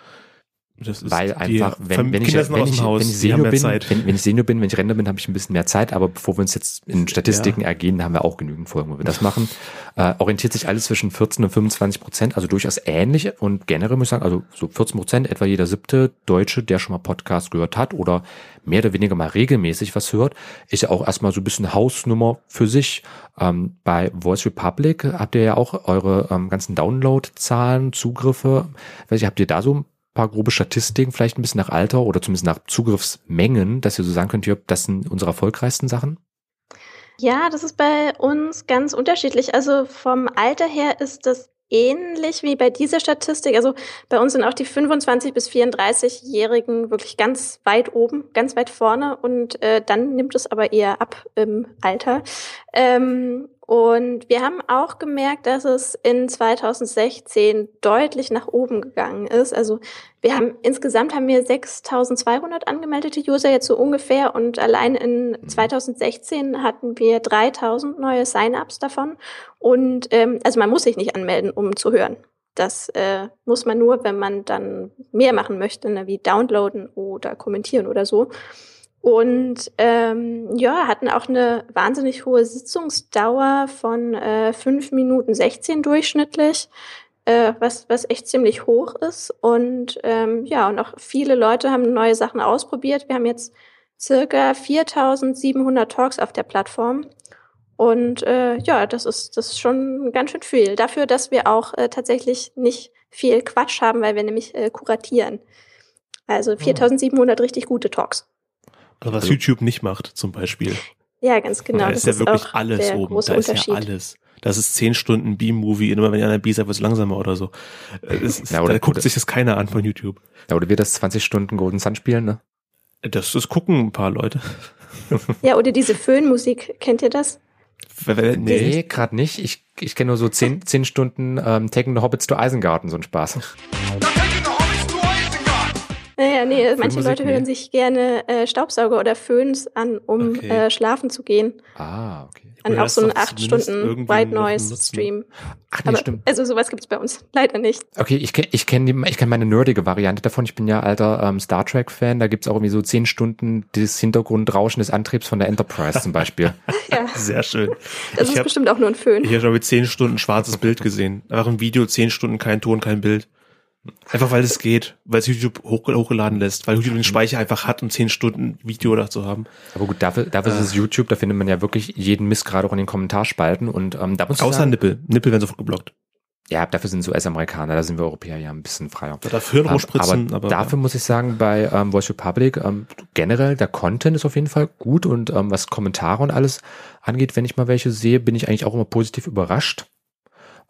Das ist weil einfach, wenn, wenn, ich, wenn, ich, Haus, wenn ich Senior bin, wenn, wenn ich Senior bin, wenn ich Rentner bin, habe ich ein bisschen mehr Zeit, aber bevor wir uns jetzt in Statistiken ergehen, haben wir auch genügend Folgen, wo wir das machen, äh, orientiert sich alles zwischen 14 und 25 Prozent, also durchaus ähnlich. Und generell muss ich sagen, also so 14 Prozent, etwa jeder siebte Deutsche, der schon mal Podcast gehört hat oder mehr oder weniger mal regelmäßig was hört, ist ja auch erstmal so ein bisschen Hausnummer für sich. Ähm, bei Voice Republic habt ihr ja auch eure ähm, ganzen Download-Zahlen, Zugriffe. Weiß ich, habt ihr da so paar grobe Statistiken, vielleicht ein bisschen nach Alter oder zumindest nach Zugriffsmengen, dass ihr so sagen könnt, das sind unsere erfolgreichsten Sachen? Ja, das ist bei uns ganz unterschiedlich. Also vom Alter her ist das ähnlich wie bei dieser Statistik. Also bei uns sind auch die 25 bis 34-Jährigen wirklich ganz weit oben, ganz weit vorne und äh, dann nimmt es aber eher ab im Alter. Ähm, und wir haben auch gemerkt, dass es in 2016 deutlich nach oben gegangen ist. Also wir haben insgesamt haben wir 6.200 angemeldete User jetzt so ungefähr und allein in 2016 hatten wir 3.000 neue Sign-ups davon. Und ähm, also man muss sich nicht anmelden, um zu hören. Das äh, muss man nur, wenn man dann mehr machen möchte, ne, wie downloaden oder kommentieren oder so. Und ähm, ja, hatten auch eine wahnsinnig hohe Sitzungsdauer von äh, 5 Minuten 16 durchschnittlich, äh, was, was echt ziemlich hoch ist. Und ähm, ja, und auch viele Leute haben neue Sachen ausprobiert. Wir haben jetzt circa 4700 Talks auf der Plattform. Und äh, ja, das ist, das ist schon ganz schön viel. Dafür, dass wir auch äh, tatsächlich nicht viel Quatsch haben, weil wir nämlich äh, kuratieren. Also 4700 richtig gute Talks. Also was Also- YouTube nicht macht, zum Beispiel. Ja, ganz genau. da das ist ja wirklich auch alles der oben. große Da ist ja alles. Das ist 10 Stunden B-Movie, immer wenn ihr an der B seid, wird es langsamer oder so. Äh, Das ist, Ja, oder- da guckt oder- sich das keiner an von YouTube. Ja, oder wir das 20 Stunden Golden Sun spielen, ne? Das, das gucken ein paar Leute. Ja, oder diese Föhnmusik, kennt ihr das? Wer- Nee, gerade nicht. Ich, ich kenne nur so 10, 10 Stunden ähm, Taking the Hobbits to Eisengarten, so ein Spaß. Naja, nee, manche Föhnmusik, Leute nee. hören sich gerne äh, Staubsauger oder Föhns an, um Okay. äh, schlafen zu gehen. Ah, okay. An auch so einen doch 8 zumindest Stunden White Noise. Stream. Ach nee, Aber, stimmt. also sowas gibt's bei uns leider nicht. Okay, ich kenne ich kenn die, ich kenn meine nerdige Variante davon. Ich bin ja alter ähm, Star Trek-Fan. Da gibt's auch irgendwie so 10 Stunden das Hintergrundrauschen des Antriebs von der Enterprise zum Beispiel. Ja, Sehr schön. das ich ist habe bestimmt auch nur ein Föhn. ich hab schon mit 10 Stunden schwarzes Bild gesehen. Einfach ein Video, 10 Stunden kein Ton, kein Bild. Einfach weil es geht, weil es YouTube hoch, hochgeladen lässt, weil YouTube den Speicher einfach hat, um 10 Stunden Video da zu haben. Aber gut, dafür, dafür ist es YouTube. Da findet man ja wirklich jeden Mist gerade auch in den Kommentarspalten. Und ähm, da muss Außer sagen, Nippel. Nippel werden sofort geblockt. ja, dafür sind so US-Amerikaner. Da sind wir Europäer ja ein bisschen freier. Da darf Hirn Ähm, aber, aber, dafür muss ich sagen, bei ähm, Voice Republic ähm, generell der Content ist auf jeden Fall gut und ähm, was Kommentare und alles angeht, wenn ich mal welche sehe, bin ich eigentlich auch immer positiv überrascht.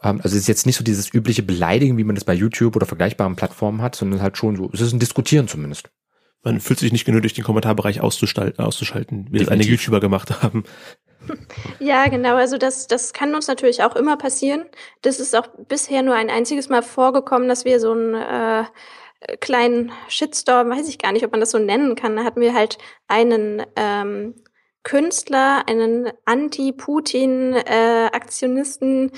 Ähm, also es ist jetzt nicht so dieses übliche Beleidigen, wie man das bei YouTube oder vergleichbaren Plattformen hat, sondern halt schon so, es ist ein Diskutieren zumindest. man fühlt sich nicht genötigt, den Kommentarbereich auszuschalten, auszuschalten wie das einige. YouTuber gemacht haben. Ja, genau. Also das, das kann uns natürlich auch immer passieren. Das ist auch bisher nur ein einziges Mal vorgekommen, dass wir so einen äh, kleinen Shitstorm, weiß ich gar nicht, ob man das so nennen kann. Da hatten wir halt einen ähm, Künstler, einen Anti-Putin-Aktionisten äh,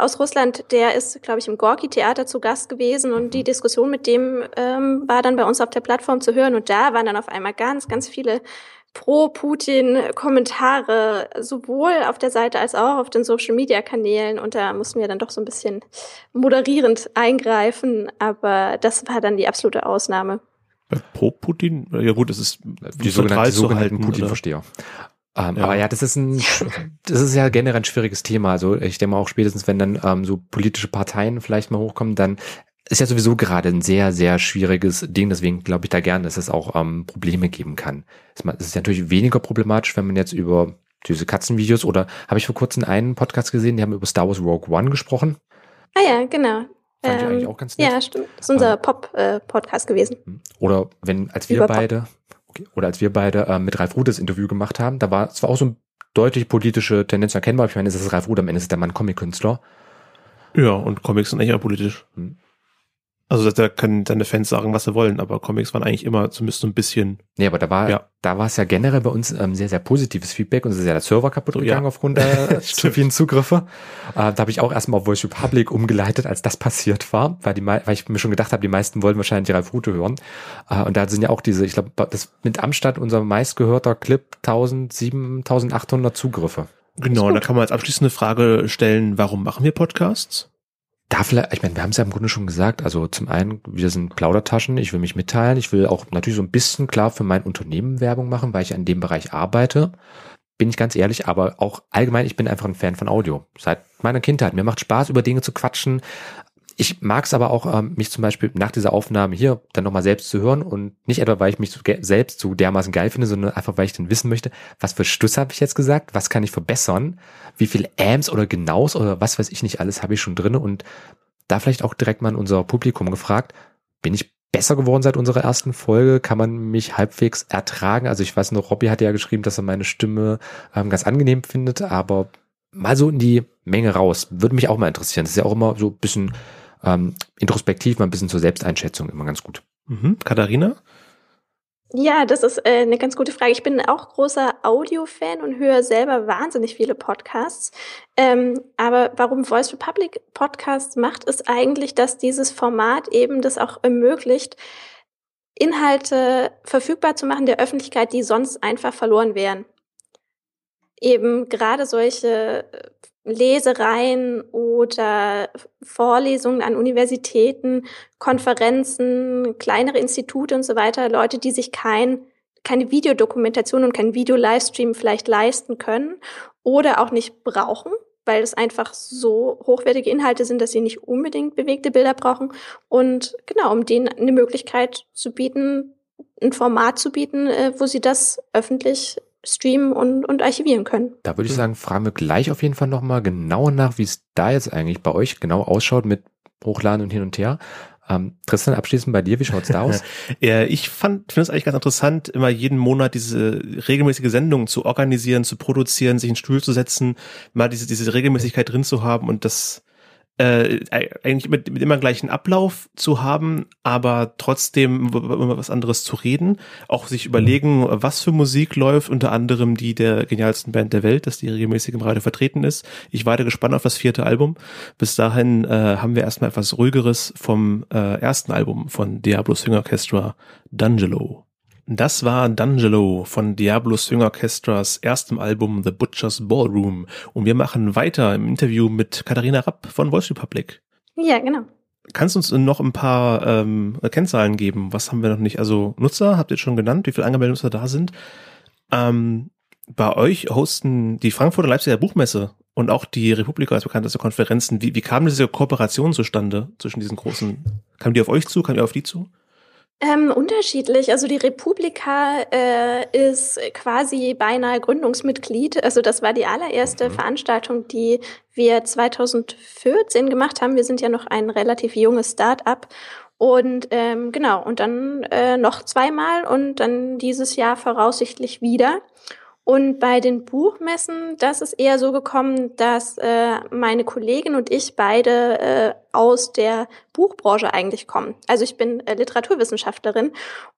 aus Russland, der ist, glaube ich, im Gorki-Theater zu Gast gewesen und die Diskussion mit dem ähm, war dann bei uns auf der Plattform zu hören und da waren dann auf einmal ganz, ganz viele Pro-Putin-Kommentare, sowohl auf der Seite als auch auf den Social-Media-Kanälen. Und da mussten wir dann doch so ein bisschen moderierend eingreifen. Aber das war dann die absolute Ausnahme. Bei Pro Putin? Ja gut, es ist Die sogenannten, die sogenannten Putin-Versteher. Ähm, Ja. Aber ja, das ist ein, das ist ja generell ein schwieriges Thema. Also ich denke mal auch spätestens, wenn dann ähm, so politische Parteien vielleicht mal hochkommen, dann ist ja sowieso gerade ein sehr, sehr schwieriges Ding. Deswegen glaube ich da gerne, dass es auch ähm, Probleme geben kann. Es ist natürlich weniger problematisch, wenn man jetzt über diese Katzenvideos oder habe ich vor kurzem einen Podcast gesehen, die haben über Star Wars Rogue One gesprochen. Ah ja, genau. Fand ich Ähm, eigentlich auch ganz nett. Ja, stimmt. Das ist unser Ähm, Pop-Podcast gewesen. Oder wenn, als wir Über Pop. beide, okay, oder als wir beide äh, mit Ralf Ruth das Interview gemacht haben, da war es war auch so eine deutlich politische Tendenz erkennbar. Ich meine, es ist Ralf Ruth, am Ende ist der Mann Comic-Künstler. Ja, und Comics sind eigentlich auch politisch. Hm. Also da können seine Fans sagen, was sie wollen, aber Comics waren eigentlich immer zumindest so ein bisschen. Nee, aber da war, Ja. da war es ja generell bei uns ähm, sehr, sehr positives Feedback. Uns ist ja der Server kaputt Ja. gegangen aufgrund der zu vielen Zugriffe. Äh, da habe ich auch erstmal auf Voice Republic umgeleitet, als das passiert war, weil, die, weil ich mir schon gedacht habe, die meisten wollen wahrscheinlich Ralf Rute hören. Äh, und da sind ja auch diese, ich glaube, das mit Amstadt unser meistgehörter Clip 1000, 7800 Zugriffe. Genau, da kann man als abschließende Frage stellen, warum machen wir Podcasts? Da vielleicht, ich meine, wir haben es ja im Grunde schon gesagt. Also zum einen, wir sind Plaudertaschen, ich will mich mitteilen, ich will auch natürlich so ein bisschen klar für mein Unternehmen Werbung machen, weil ich in dem Bereich arbeite. Bin ich ganz ehrlich, aber auch allgemein, ich bin einfach ein Fan von Audio. Seit meiner Kindheit. Mir macht Spaß, über Dinge zu quatschen. Ich mag es aber auch, ähm, mich zum Beispiel nach dieser Aufnahme hier dann nochmal selbst zu hören und nicht etwa, weil ich mich selbst so dermaßen geil finde, sondern einfach, weil ich dann wissen möchte, was für Stüsse habe ich jetzt gesagt, was kann ich verbessern, wie viele Amps oder Genaus oder was weiß ich nicht alles habe ich schon drinne und da vielleicht auch direkt mal an unser Publikum gefragt, bin ich besser geworden seit unserer ersten Folge? Kann man mich halbwegs ertragen? Also ich weiß noch, Robby hat ja geschrieben, dass er meine Stimme ähm, ganz angenehm findet, aber mal so in die Menge raus. Würde mich auch mal interessieren. Das ist ja auch immer so ein bisschen ähm, introspektiv, mal ein bisschen zur Selbsteinschätzung immer ganz gut. Mhm. Katharina? Ja, das ist äh, eine ganz gute Frage. Ich bin auch großer Audio-Fan und höre selber wahnsinnig viele Podcasts. Ähm, aber warum Voice Republic Podcasts macht, ist eigentlich, dass dieses Format eben das auch ermöglicht, Inhalte verfügbar zu machen der Öffentlichkeit, die sonst einfach verloren wären. Eben gerade solche äh, Lesereien oder Vorlesungen an Universitäten, Konferenzen, kleinere Institute und so weiter, Leute, die sich kein, keine Videodokumentation und kein Video-Livestream vielleicht leisten können oder auch nicht brauchen, weil es einfach so hochwertige Inhalte sind, dass sie nicht unbedingt bewegte Bilder brauchen. Und genau, um denen eine Möglichkeit zu bieten, ein Format zu bieten, äh, wo sie das öffentlich streamen und, und archivieren können. Da würde ich sagen, fragen wir gleich auf jeden Fall nochmal genauer nach, wie es da jetzt eigentlich bei euch genau ausschaut mit Hochladen und hin und her. Ähm, Tristan, abschließend bei dir, wie schaut's da aus? Ja, ich fand, finde es eigentlich ganz interessant, immer jeden Monat diese regelmäßige Sendung zu organisieren, zu produzieren, sich in den Stuhl zu setzen, mal diese, diese Regelmäßigkeit drin zu haben und das äh, eigentlich mit, mit immer gleichen Ablauf zu haben, aber trotzdem immer was anderes zu reden, auch sich überlegen, was für Musik läuft, unter anderem die der genialsten Band der Welt, dass die regelmäßig im Radio vertreten ist. Ich warte gespannt auf das vierte Album. Bis dahin äh, haben wir erstmal etwas ruhigeres vom äh, ersten Album von Diablo Swing Orchestra, D'Angelo. Das war D'Angelo von Diablo Swing Orchestras erstem Album The Butcher's Ballroom. Und wir machen weiter im Interview mit Katharina Rapp von Voice Republic. Ja, genau. Kannst du uns noch ein paar ähm, Kennzahlen geben? Was haben wir noch nicht? Also Nutzer, habt ihr schon genannt, wie viele angemeldete Nutzer da sind? Ähm, bei euch hosten die Frankfurter Leipziger Buchmesse und auch die Republika als bekannteste Konferenzen. Wie, wie kam diese Kooperation zustande zwischen diesen großen? Kam die auf euch zu? Kam die auf die zu? Ähm, unterschiedlich. Also die Republika äh, ist quasi beinahe Gründungsmitglied. Also das war die allererste Veranstaltung, die wir 2014 gemacht haben. Wir sind ja noch ein relativ junges Start-up. Und ähm, genau, und dann äh, noch zweimal und dann dieses Jahr voraussichtlich wieder. Und bei den Buchmessen, das ist eher so gekommen, dass äh, meine Kollegin und ich beide äh, aus der Buchbranche eigentlich kommen. Also ich bin äh, Literaturwissenschaftlerin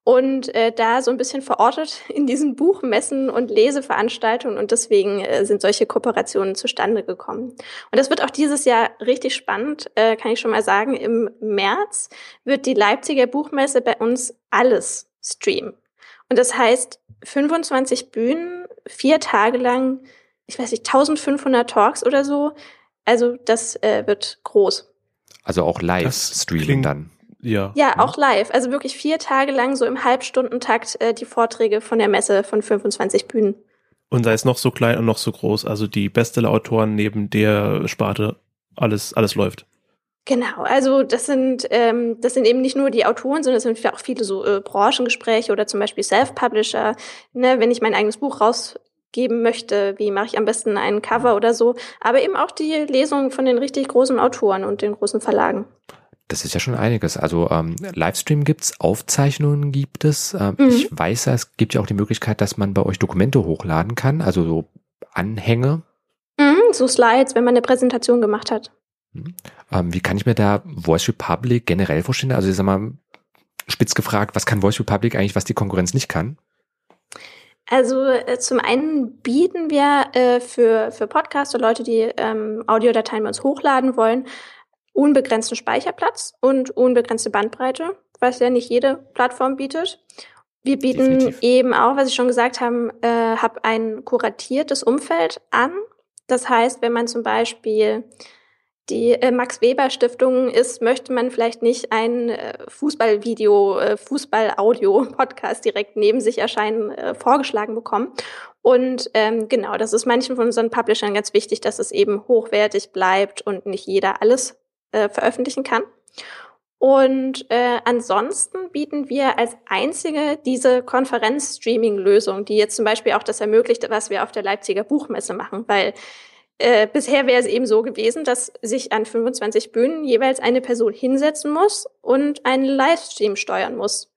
und äh, da so ein bisschen verortet in diesen Buchmessen und Leseveranstaltungen und deswegen äh, sind solche Kooperationen zustande gekommen. Und das wird auch dieses Jahr richtig spannend, äh, kann ich schon mal sagen. Im März wird die Leipziger Buchmesse bei uns alles streamen. Und das heißt, 25 Bühnen, vier Tage lang, ich weiß nicht, 1500 Talks oder so. Also das äh, wird groß. Also auch live Das streamen klingt- dann. Ja. Ja, auch live. Also wirklich vier Tage lang so im Halbstundentakt äh, die Vorträge von der Messe von 25 Bühnen. Und sei es noch so klein und noch so groß. Also die Bestseller-Autoren neben der Sparte, alles, alles läuft. Genau, also das sind ähm, das sind eben nicht nur die Autoren, sondern es sind auch viele so äh, Branchengespräche oder zum Beispiel Self-Publisher. Ne, wenn ich mein eigenes Buch geben möchte, wie mache ich am besten einen Cover oder so, aber eben auch die Lesungen von den richtig großen Autoren und den großen Verlagen. Das ist ja schon einiges. Also ähm, Livestream gibt's, Aufzeichnungen gibt es. Ähm, mhm. Ich weiß, es gibt ja auch die Möglichkeit, dass man bei euch Dokumente hochladen kann, also so Anhänge. Mhm, so Slides, wenn man eine Präsentation gemacht hat. Mhm. Ähm, wie kann ich mir da Voice Republic generell vorstellen? Also ich sag mal, spitz gefragt, was kann Voice Republic eigentlich, was die Konkurrenz nicht kann? Also äh, zum einen bieten wir äh, für, für Podcaster, Leute, die ähm, Audiodateien bei uns hochladen wollen, unbegrenzten Speicherplatz und unbegrenzte Bandbreite, was ja nicht jede Plattform bietet. Wir bieten Definitiv. eben auch, was ich schon gesagt habe, äh, hab ein kuratiertes Umfeld an. Das heißt, wenn man zum Beispiel die äh, Max Weber Stiftung ist, möchte man vielleicht nicht ein äh, Fußballvideo, äh, Fußball-Audio-Podcast direkt neben sich erscheinen, vorgeschlagen bekommen. Und ähm, genau, das ist manchen von unseren Publishern ganz wichtig, dass es eben hochwertig bleibt und nicht jeder alles äh, veröffentlichen kann. Und äh, ansonsten bieten wir als einzige diese Konferenz-Streaming-Lösung, die jetzt zum Beispiel auch das ermöglicht, was wir auf der Leipziger Buchmesse machen, weil äh, bisher wäre es eben so gewesen, dass sich an 25 Bühnen jeweils eine Person hinsetzen muss und einen Livestream steuern muss.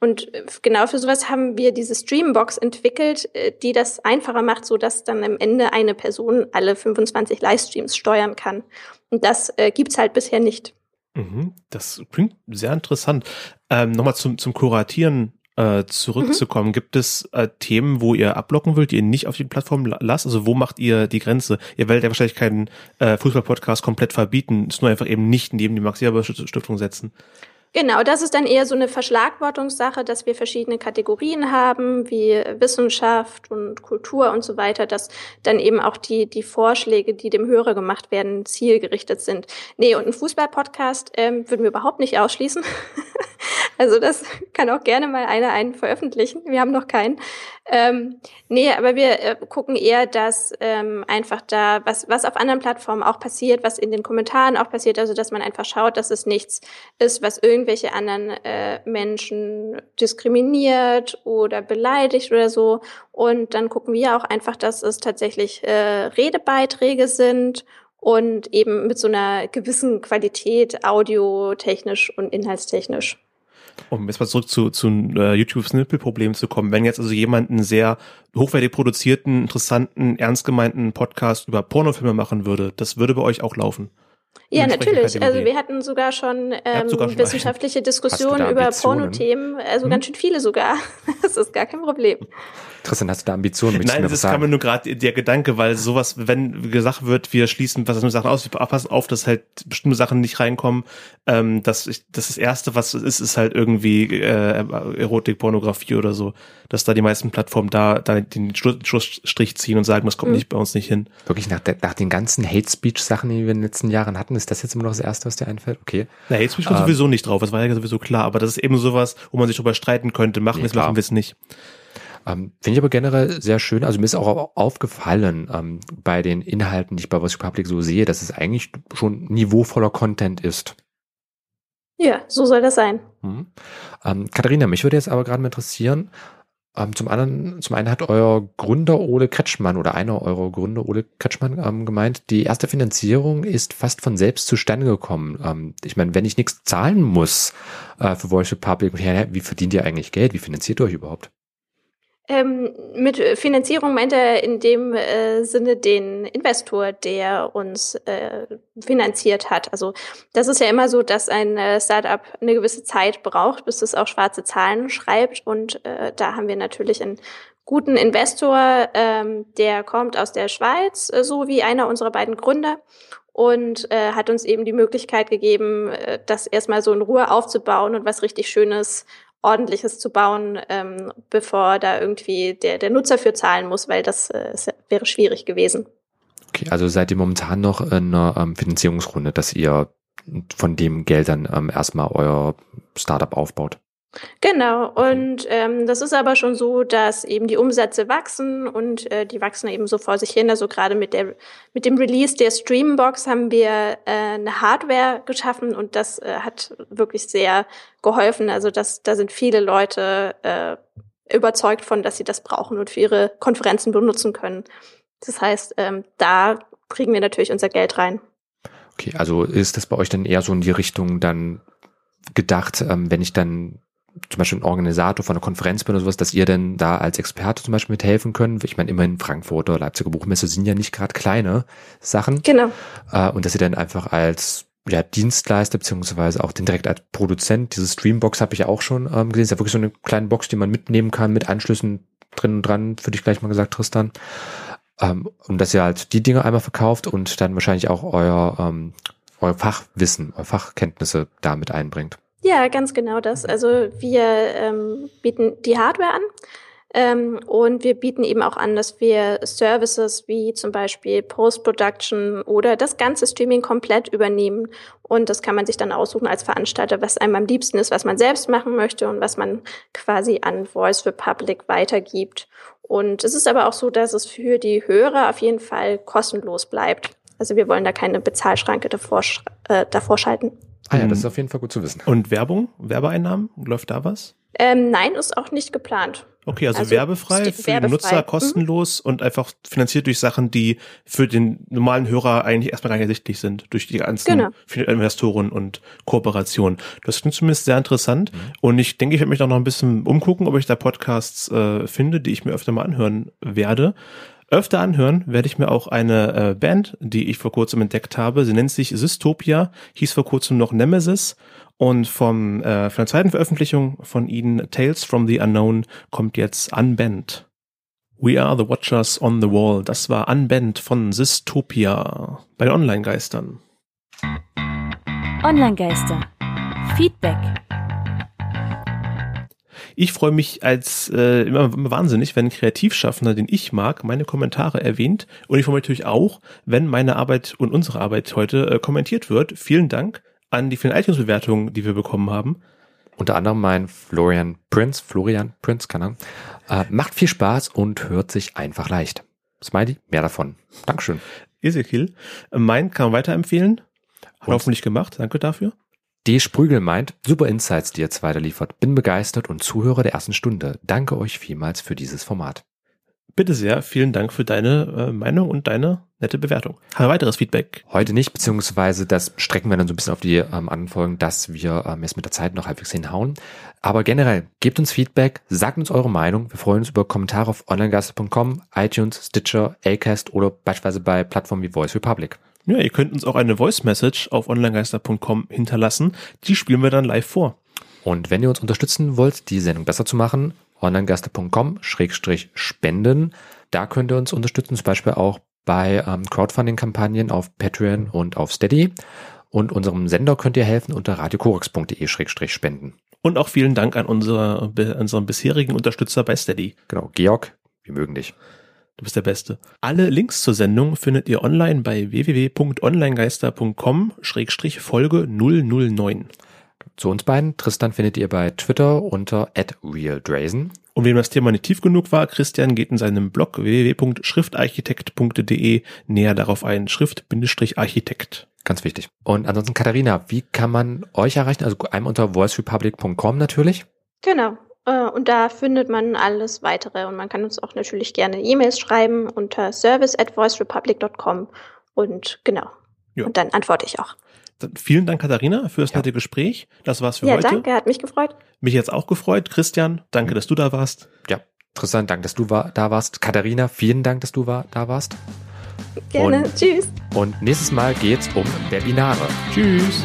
Und äh, genau für sowas haben wir diese Streambox entwickelt, äh, die das einfacher macht, so dass dann am Ende eine Person alle 25 Livestreams steuern kann. Und das äh, gibt's halt bisher nicht. Mhm, das klingt sehr interessant. Ähm, Nochmal zum, zum Kuratieren äh, zurückzukommen. Mhm. Gibt es äh, Themen, wo ihr ablocken wollt, die ihr nicht auf die Plattform lasst? Also wo macht ihr die Grenze? Ihr werdet ja wahrscheinlich keinen äh, Fußball-Podcast komplett verbieten, es nur einfach eben nicht neben die Max-Eber-Stiftung setzen. Genau, das ist dann eher so eine Verschlagwortungssache, dass wir verschiedene Kategorien haben, wie Wissenschaft und Kultur und so weiter, dass dann eben auch die, die Vorschläge, die dem Hörer gemacht werden, zielgerichtet sind. Nee, und ein Fußball-Podcast ähm, würden wir überhaupt nicht ausschließen. also das kann auch gerne mal einer einen veröffentlichen. Wir haben noch keinen. Ähm, nee, aber wir äh, gucken eher, dass ähm, einfach da, was, was auf anderen Plattformen auch passiert, was in den Kommentaren auch passiert, also dass man einfach schaut, dass es nichts ist, was irgendwelche anderen äh, Menschen diskriminiert oder beleidigt oder so. Und dann gucken wir auch einfach, dass es tatsächlich äh, Redebeiträge sind und eben mit so einer gewissen Qualität audiotechnisch und inhaltstechnisch um jetzt mal zurück zu, zu äh, YouTube-Snippel-Problem zu kommen, wenn jetzt also jemand einen sehr hochwertig produzierten, interessanten, ernst gemeinten Podcast über Pornofilme machen würde, das würde bei euch auch laufen. Ja, natürlich. Also wir hatten sogar schon, ähm, sogar schon wissenschaftliche Diskussionen über Pornothemen, also hm? ganz schön viele sogar. Das ist gar kein Problem. Tristan, hast du da Ambitionen? Nein, das kam mir nur gerade der Gedanke, weil sowas, wenn gesagt wird, wir schließen was mit Sachen aus, wir passen auf, dass halt bestimmte Sachen nicht reinkommen, ähm, dass ich, das, das erste, was ist, ist halt irgendwie äh, Erotik, Pornografie oder so, dass da die meisten Plattformen da, da den Schlussstrich ziehen und sagen, das kommt mhm. nicht bei uns nicht hin. Wirklich nach, der, nach den ganzen Hate Speech Sachen, die wir in den letzten Jahren hatten, ist das jetzt immer noch das erste, was dir einfällt? Okay. Na, Hate Speech war ähm, sowieso nicht drauf, das war ja sowieso klar, aber das ist eben sowas, wo man sich darüber streiten könnte, machen wir es, machen wir es nicht. Ähm, Finde ich aber generell sehr schön. Also mir ist auch aufgefallen ähm, bei den Inhalten, die ich bei Voice Republic so sehe, dass es eigentlich schon niveauvoller Content ist. Ja, so soll das sein. Mhm. Ähm, Katharina, mich würde jetzt aber gerade mal interessieren, ähm, zum anderen, zum einen hat euer Gründer Ole Kretschmann oder einer eurer Gründer Ole Kretschmann ähm, gemeint, die erste Finanzierung ist fast von selbst zustande gekommen. Ähm, ich meine, wenn ich nichts zahlen muss äh, für Voice Republic, wie verdient ihr eigentlich Geld? Wie finanziert ihr euch überhaupt? Ähm, mit Finanzierung meint er in dem äh, Sinne den Investor, der uns äh, finanziert hat. Also das ist ja immer so, dass ein äh, Startup eine gewisse Zeit braucht, bis es auch schwarze Zahlen schreibt. Und äh, da haben wir natürlich einen guten Investor, ähm, der kommt aus der Schweiz, äh, so wie einer unserer beiden Gründer und äh, hat uns eben die Möglichkeit gegeben, äh, das erstmal so in Ruhe aufzubauen und was richtig Schönes ordentliches zu bauen, ähm, bevor da irgendwie der, der Nutzer für zahlen muss, weil das äh, wäre schwierig gewesen. Okay, also seid ihr momentan noch in einer ähm, Finanzierungsrunde, dass ihr von dem Geld dann ähm, erstmal euer Startup aufbaut? Genau, und ähm, das ist aber schon so, dass eben die Umsätze wachsen und äh, die wachsen eben so vor sich hin. Also gerade mit der mit dem Release der Streambox haben wir äh, eine Hardware geschaffen und das äh, hat wirklich sehr geholfen. Also das, da sind viele Leute äh, überzeugt von, dass sie das brauchen und für ihre Konferenzen benutzen können. Das heißt, ähm, da kriegen wir natürlich unser Geld rein. Okay, also ist das bei euch dann eher so in die Richtung dann gedacht, ähm, wenn ich dann zum Beispiel ein Organisator von einer Konferenz bin oder sowas, dass ihr denn da als Experte zum Beispiel mithelfen könnt. Ich meine, immerhin Frankfurt oder Leipziger Buchmesse sind ja nicht gerade kleine Sachen. Genau. Äh, und dass ihr dann einfach als ja, Dienstleister beziehungsweise auch den direkt als Produzent, diese Streambox habe ich auch schon ähm, gesehen. ist ja wirklich so eine kleine Box, die man mitnehmen kann mit Anschlüssen drin und dran, für dich gleich mal gesagt, Tristan. Ähm, und dass ihr halt die Dinge einmal verkauft und dann wahrscheinlich auch euer, ähm, euer Fachwissen, eure Fachkenntnisse damit einbringt. Ja, ganz genau das. Also wir ähm, bieten die Hardware an ähm, und wir bieten eben auch an, dass wir Services wie zum Beispiel Post-Production oder das ganze Streaming komplett übernehmen. Und das kann man sich dann aussuchen als Veranstalter, was einem am liebsten ist, was man selbst machen möchte und was man quasi an Voice for Public weitergibt. Und es ist aber auch so, dass es für die Hörer auf jeden Fall kostenlos bleibt. Also wir wollen da keine Bezahlschranke davor, äh, davor schalten. Ah ja, das ist auf jeden Fall gut zu wissen. Und Werbung, Werbeeinnahmen, läuft da was? Ähm, nein, ist auch nicht geplant. Okay, also, also werbefrei für werbefrei. den Nutzer, mhm. kostenlos mhm. und einfach finanziert durch Sachen, die für den normalen Hörer eigentlich erstmal gar nicht ersichtlich sind, durch die ganzen genau. Investoren und Kooperationen. Das klingt zumindest sehr interessant mhm. und ich denke, ich werde mich auch noch ein bisschen umgucken, ob ich da Podcasts äh, finde, die ich mir öfter mal anhören werde. Öfter anhören werde ich mir auch eine äh, Band, die ich vor kurzem entdeckt habe. Sie nennt sich Systopia, hieß vor kurzem noch Nemesis und vom, äh, von der zweiten Veröffentlichung von ihnen, Tales from the Unknown, kommt jetzt Unbent. We are the Watchers on the Wall. Das war Unbent von Systopia bei den Online-Geistern. Online-Geister. Feedback. Ich freue mich als äh, immer, wahnsinnig, wenn ein Kreativschaffender, den ich mag, meine Kommentare erwähnt. Und ich freue mich natürlich auch, wenn meine Arbeit und unsere Arbeit heute äh, kommentiert wird. Vielen Dank an die vielen iTunes-Bewertungen, die wir bekommen haben. Unter anderem mein Florian Prince, Florian Prince, kann er. Äh, macht viel Spaß und hört sich einfach leicht. Smiley, mehr davon. Dankeschön. Ezekiel, mein kann man weiterempfehlen. Hat hoffentlich gemacht. Danke dafür. D. Sprügel meint, super Insights, die ihr jetzt weiterliefert. Bin begeistert und Zuhörer der ersten Stunde. Danke euch vielmals für dieses Format. Bitte sehr, vielen Dank für deine äh, Meinung und deine nette Bewertung. Haben wir weiteres Feedback? Heute nicht, beziehungsweise das strecken wir dann so ein bisschen auf die ähm, Anfolgen, dass wir ähm, jetzt mit der Zeit noch halbwegs hinhauen. Aber generell, gebt uns Feedback, sagt uns eure Meinung. Wir freuen uns über Kommentare auf onlinegaster.com, iTunes, Stitcher, Acast oder beispielsweise bei Plattformen wie Voice Republic. Ja, ihr könnt uns auch eine Voice Message auf onlinegeister.com hinterlassen. Die spielen wir dann live vor. Und wenn ihr uns unterstützen wollt, die Sendung besser zu machen, onlinegaster.com-spenden. Da könnt ihr uns unterstützen, zum Beispiel auch bei ähm, Crowdfunding-Kampagnen auf Patreon und auf Steady. Und unserem Sender könnt ihr helfen unter radiokorax.de-spenden. Und auch vielen Dank an unsere, unseren bisherigen Unterstützer bei Steady. Genau, Georg, wir mögen dich. Du bist der Beste. Alle Links zur Sendung findet ihr online bei www.onlinegeister.com-folge 009. Zu uns beiden, Tristan findet ihr bei Twitter unter @realdrazen. Und wem das Thema nicht tief genug war, Christian geht in seinem Blog www.schriftarchitekt.de näher darauf ein. Schrift-Architekt. Ganz wichtig. Und ansonsten, Katharina, wie kann man euch erreichen? Also einmal unter voicerepublic.com natürlich. Genau. Äh, und da findet man alles weitere. Und man kann uns auch natürlich gerne E-Mails schreiben unter service at voicerepublic.com. Und genau. Ja. Und dann antworte ich auch. Dann vielen Dank, Katharina, für das ja. nette Gespräch. Das war's für ja, heute. Ja, danke, hat mich gefreut. Mich jetzt auch gefreut. Christian, danke, dass du da warst. Ja, Tristan, danke, dass du war, da warst. Katharina, vielen Dank, dass du war, da warst. Gerne, und, tschüss. Und nächstes Mal geht's um Webinare. Tschüss.